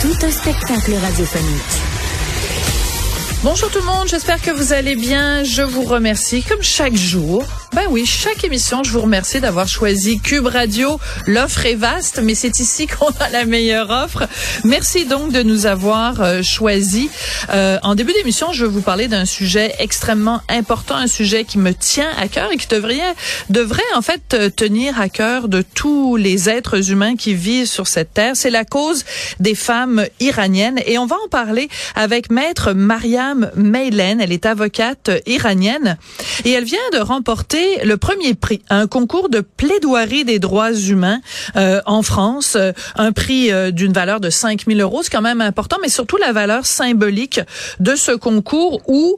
Tout un spectacle radiophonique. Bonjour tout le monde, j'espère que vous allez bien. Je vous remercie comme chaque jour. Ben oui, chaque émission, je vous remercie d'avoir choisi Cube Radio. L'offre est vaste, mais c'est ici qu'on a la meilleure offre. Merci donc de nous avoir euh, choisi. Euh, en début d'émission, je vais vous parler d'un sujet extrêmement important, un sujet qui me tient à cœur et qui devrait, devrait en fait euh, tenir à cœur de tous les êtres humains qui vivent sur cette terre. C'est la cause des femmes iraniennes et on va en parler avec maître Mariam Meilen. Elle est avocate iranienne et elle vient de remporter le premier prix, un concours de plaidoirie des droits humains euh, en France, euh, un prix euh, d'une valeur de 5 000 euros, c'est quand même important, mais surtout la valeur symbolique de ce concours où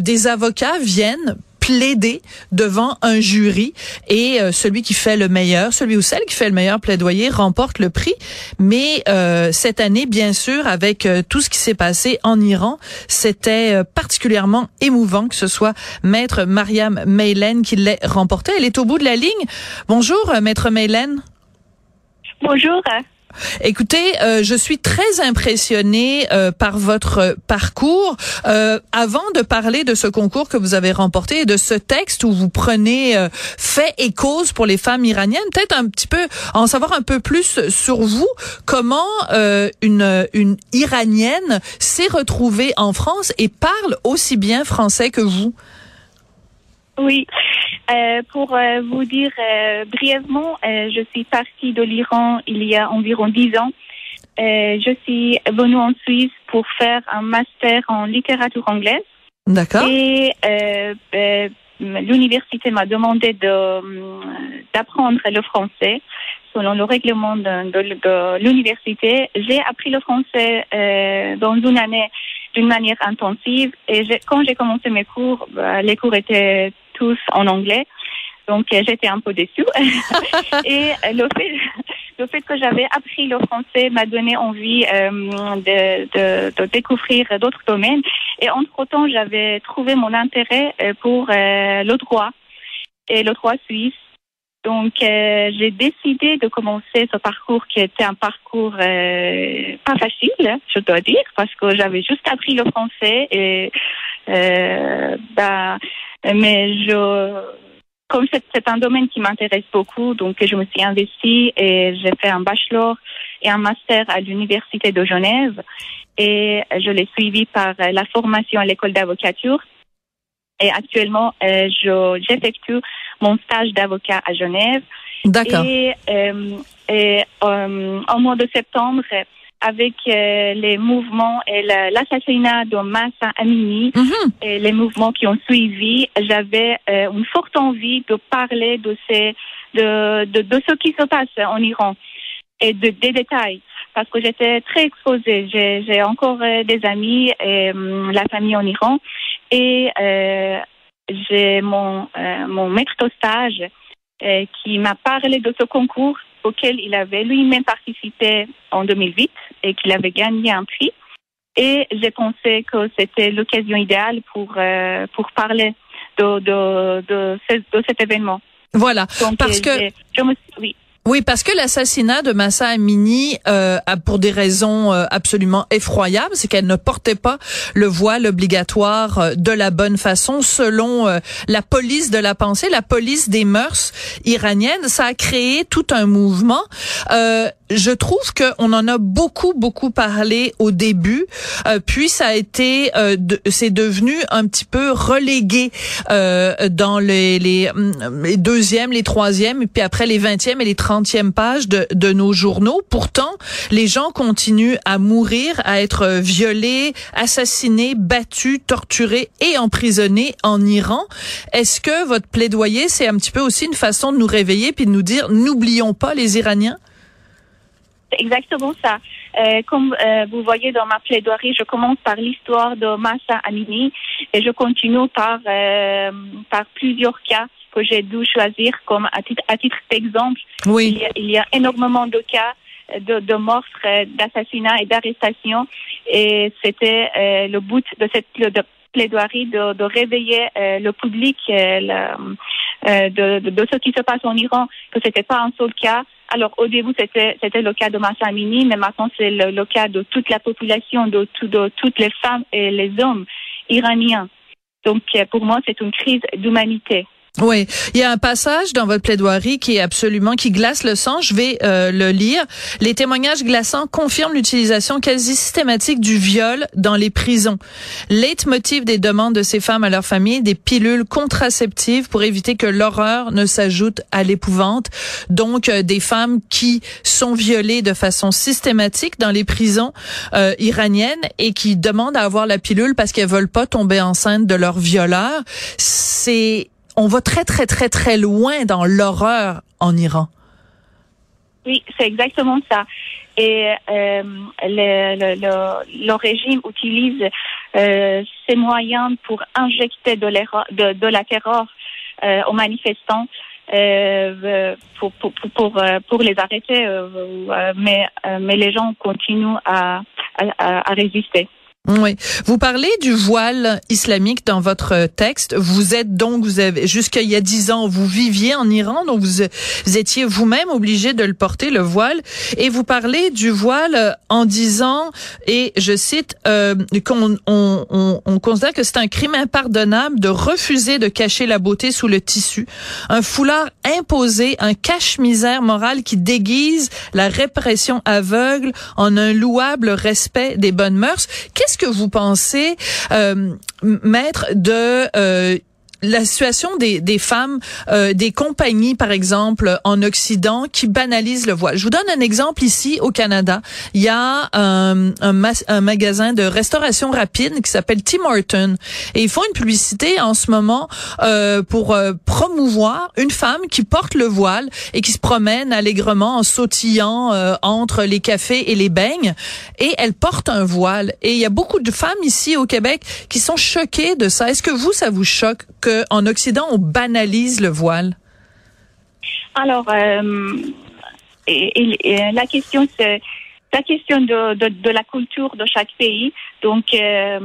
des avocats viennent plaider devant un jury et euh, celui qui fait le meilleur, celui ou celle qui fait le meilleur plaidoyer remporte le prix. Mais euh, cette année, bien sûr, avec euh, tout ce qui s'est passé en Iran, c'était particulièrement émouvant que ce soit maître Mariam Meilen qui l'ait remporté. Elle est au bout de la ligne. Bonjour, maître Meilen. Bonjour. Écoutez, euh, je suis très impressionnée euh, par votre parcours. Euh, avant de parler de ce concours que vous avez remporté et de ce texte où vous prenez fait et cause pour les femmes iraniennes, peut-être un petit peu en savoir un peu plus sur vous. Comment une une iranienne s'est retrouvée en France et parle aussi bien français que vous? Oui. Euh, pour euh, vous dire euh, brièvement, je suis partie de l'Iran il y a environ dix ans. je suis venue en Suisse pour faire un master en littérature anglaise. D'accord. Et l'université m'a demandé de d'apprendre le français selon le règlement de, de, l'université. J'ai appris le français dans une année d'une manière intensive et quand j'ai commencé mes cours, bah, les cours étaient tous en anglais. Donc euh, j'étais un peu déçue. et euh, le fait, le fait que j'avais appris le français m'a donné envie euh, de, de, de, découvrir d'autres domaines. Et entre-temps, j'avais trouvé mon intérêt pour le droit et le droit suisse. Donc j'ai décidé de commencer ce parcours qui était un parcours pas facile, je dois dire, parce que j'avais juste appris le français et bah mais je, comme c'est un domaine qui m'intéresse beaucoup, donc je me suis investie et j'ai fait un bachelor et un master à l'université de Genève et je l'ai suivi par la formation à l'école d'avocature. Et actuellement, euh, j'effectue mon stage d'avocat à Genève. D'accord. Et, euh, et euh, au mois de septembre, avec euh, les mouvements et l'assassinat de Massa Amini mhm. et les mouvements qui ont suivi, j'avais euh, une forte envie de parler de, ces, de, de, de, ce qui se passe en Iran et de, des détails parce que j'étais très exposée. J'ai encore euh, des amis et la famille en Iran et j'ai mon, mon maître de stage qui m'a parlé de ce concours auquel il avait lui-même participé en 2008 et qu'il avait gagné un prix. Et j'ai pensé que c'était l'occasion idéale pour, euh, pour parler de, de, de, de, cet événement. Voilà. parce que je me, oui. Oui, parce que l'assassinat de Massa Amini, euh, pour des raisons euh, absolument effroyables, c'est qu'elle ne portait pas le voile obligatoire euh, de la bonne façon, selon euh, la police de la pensée, la police des mœurs iraniennes. Ça a créé tout un mouvement. je trouve qu'on en a beaucoup, beaucoup parlé au début, puis ça a été, c'est devenu un petit peu relégué dans les, les, les deuxièmes, les troisièmes, et puis après les vingtièmes et les trentièmes page de, nos journaux. Pourtant, les gens continuent à mourir, à être violés, assassinés, battus, torturés et emprisonnés en Iran. Est-ce que votre plaidoyer, c'est un petit peu aussi une façon de nous réveiller puis de nous dire, n'oublions pas les Iraniens? Exactement ça. Euh, comme euh, vous voyez dans ma plaidoirie, je commence par l'histoire de Massa Amini et je continue par, euh, par plusieurs cas que j'ai dû choisir comme à titre, à titre d'exemple. Oui. Il, y a, énormément de cas de, de meurtres, d'assassinats et d'arrestations et c'était le but de cette plaidoirie de, de réveiller le public de, de, de, ce qui se passe en Iran, que c'était pas un seul cas, alors au début c'était c'était le cas de Massa Amini, mais maintenant c'est le, cas de toute la population, de, de toutes les femmes et les hommes iraniens. Donc euh, pour moi c'est une crise d'humanité. Oui, il y a un passage dans votre plaidoirie qui est absolument qui glace le sang. Je vais euh, le lire. Les témoignages glaçants confirment l'utilisation quasi systématique du viol dans les prisons. Leitmotiv des demandes de ces femmes à leur famille, des pilules contraceptives pour éviter que l'horreur ne s'ajoute à l'épouvante. Donc euh, des femmes qui sont violées de façon systématique dans les prisons euh, iraniennes et qui demandent à avoir la pilule parce qu'elles veulent pas tomber enceinte de leur violeur. C'est on va très, très, très, très loin dans l'horreur en Iran. Oui, c'est exactement ça. Et euh, le, le, le, régime utilise euh, ces moyens pour injecter de, de, de la terreur euh, aux manifestants. Euh, pour, pour, pour, pour, les arrêter, euh, mais, mais les gens continuent à, à, à résister. Oui. Vous parlez du voile islamique dans votre texte. Vous êtes donc, vous avez, jusqu'à il y a dix ans, vous viviez en Iran, donc vous, étiez vous-même obligé de le porter, le voile. Et vous parlez du voile en disant, et je cite, euh, qu'on on, on, on considère que c'est un crime impardonnable de refuser de cacher la beauté sous le tissu. Un foulard imposé, un cache-misère moral qui déguise la répression aveugle en un louable respect des bonnes mœurs. Qu'est-ce que vous pensez, euh, maître, de euh, la situation des, des femmes, euh, des compagnies, par exemple, en Occident, qui banalisent le voile. Je vous donne un exemple ici au Canada. Il y a un, un, un magasin de restauration rapide qui s'appelle Tim Horton et ils font une publicité en ce moment euh, pour euh, promouvoir une femme qui porte le voile et qui se promène allègrement en sautillant euh, entre les cafés et les beignes et elle porte un voile. Et il y a beaucoup de femmes ici au Québec qui sont choquées de ça. Est-ce que vous, ça vous choque en Occident, on banalise le voile? Alors, euh, la question, c'est la question de, de, la culture de chaque pays. Donc, euh,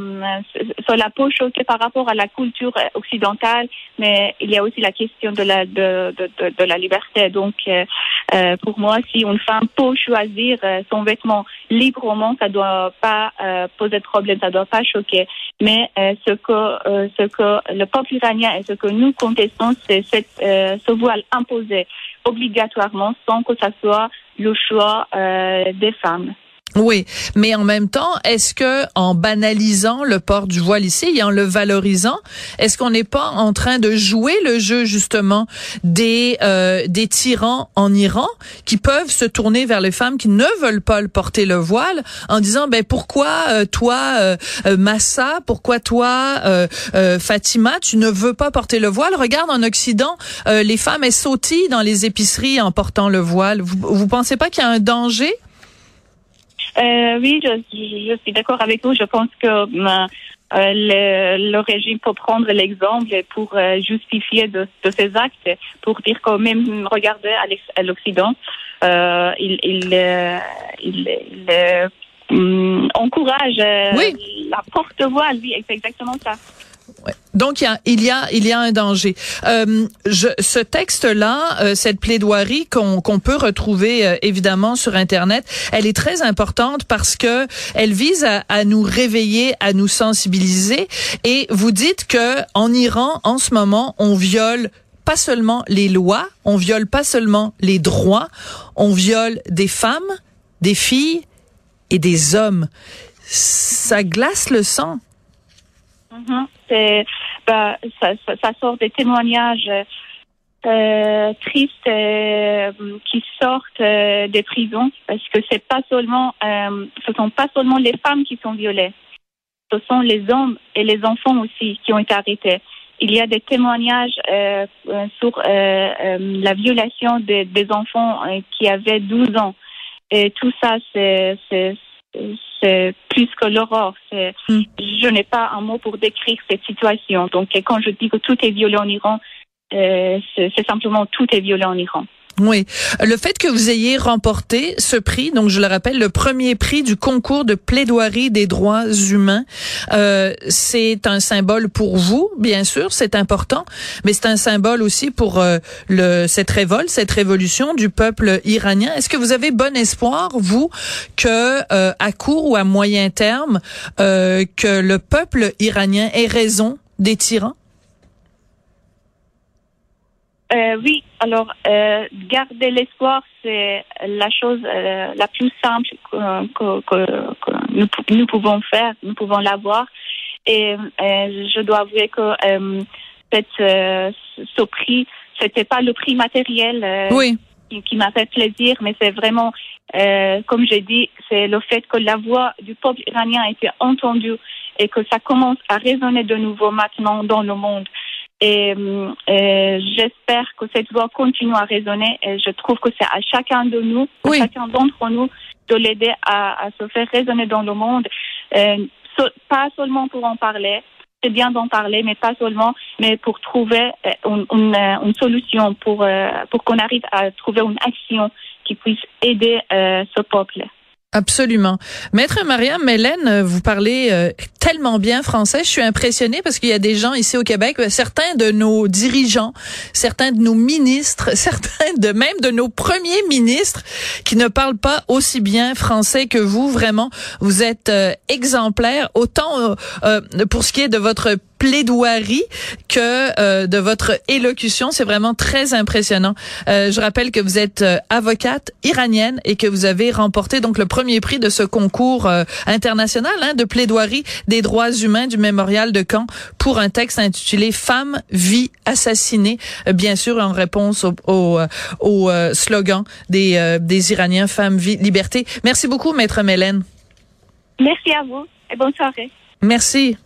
cela peut choquer par rapport à la culture occidentale, mais il y a aussi la question de la de, de, de la liberté. Donc, euh, euh, pour moi, si une femme peut choisir euh, son vêtement librement, ça doit pas euh, poser de problème, ça doit pas choquer. Mais ce que ce que le peuple iranien et ce que nous contestons, c'est ce voile imposé obligatoirement sans que ça soit le choix des femmes. Oui, mais en même temps, est-ce que en banalisant le port du voile ici et en le valorisant, est-ce qu'on n'est pas en train de jouer le jeu justement des euh, des tyrans en Iran qui peuvent se tourner vers les femmes qui ne veulent pas porter le voile en disant ben pourquoi euh, toi euh, Massa, pourquoi toi Fatima, tu ne veux pas porter le voile? Regarde en Occident, les femmes elles sautillent dans les épiceries en portant le voile. Vous, vous pensez pas qu'il y a un danger? Euh, oui, je, je suis d'accord avec vous. Je pense que euh, le, le, régime peut prendre l'exemple pour euh, justifier de, de, ces actes, pour dire quand même, regardez à l'Occident, euh, il, il, euh, il, il encourage la porte-voix, oui, c'est exactement ça. Donc il y a il y a il y a un danger. Euh, je, ce texte-là, euh, cette plaidoirie qu'on qu'on peut retrouver euh, évidemment sur internet, elle est très importante parce que elle vise à, à, nous réveiller, à nous sensibiliser. Et vous dites que en Iran, en ce moment, on viole pas seulement les lois, on viole pas seulement les droits, on viole des femmes, des filles et des hommes. Ça glace le sang. Bah, ça, sort des témoignages euh, tristes euh, qui sortent euh, des prisons parce que c'est pas seulement, ce sont pas seulement les femmes qui sont violées, ce sont les hommes et les enfants aussi qui ont été arrêtés. Il y a des témoignages sur la violation des enfants qui avaient 12 ans. Et tout ça, c'est plus que l'aurore. Hmm. Je n'ai pas un mot pour décrire cette situation. Donc, quand je dis que tout est violent en Iran, euh, c'est simplement tout est violent en Iran. Oui. Le fait que vous ayez remporté ce prix, donc je le rappelle, le premier prix du concours de plaidoirie des droits humains, euh, c'est un symbole pour vous, bien sûr, c'est important, mais c'est un symbole aussi pour euh, le, cette révolte, cette révolution du peuple iranien. Est-ce que vous avez bon espoir, vous, que euh, à court ou à moyen terme, euh, que le peuple iranien ait raison des tyrans? Euh, oui, alors euh, garder l'espoir, c'est la chose euh, la plus simple que, que, que nous, nous, pouvons faire, nous pouvons l'avoir. Et euh, je dois avouer que cette, ce prix, c'était pas le prix matériel oui. qui, qui m'a fait plaisir, mais c'est vraiment, comme j'ai dit, c'est le fait que la voix du peuple iranien a été entendue et que ça commence à résonner de nouveau maintenant dans le monde. Et, euh, j'espère que cette voix continue à résonner. Et je trouve que c'est à chacun de nous, à chacun d'entre nous, de l'aider à, à, se faire résonner dans le monde. Euh, pas seulement pour en parler, c'est bien d'en parler, mais pas seulement, mais pour trouver euh, une, une, une solution, pour, euh, pour qu'on arrive à trouver une action qui puisse aider euh, ce peuple. Absolument. Maître Maria Mélène, vous parlez euh, tellement bien français. Je suis impressionnée parce qu'il y a des gens ici au Québec, euh, certains de nos dirigeants, certains de nos ministres, certains de même de nos premiers ministres qui ne parlent pas aussi bien français que vous. Vraiment, vous êtes euh, exemplaire autant pour ce qui est de votre plaidoirie que euh, de votre élocution. C'est vraiment très impressionnant. Euh, je rappelle que vous êtes euh, avocate iranienne et que vous avez remporté donc le premier prix de ce concours international hein, de plaidoirie des droits humains du mémorial de Caen pour un texte intitulé Femmes, vie assassinée, bien sûr en réponse au, au, au slogan des, des Iraniens Femmes, vie, liberté. Merci beaucoup, maître Mélène. Merci à vous et bonne soirée. Merci.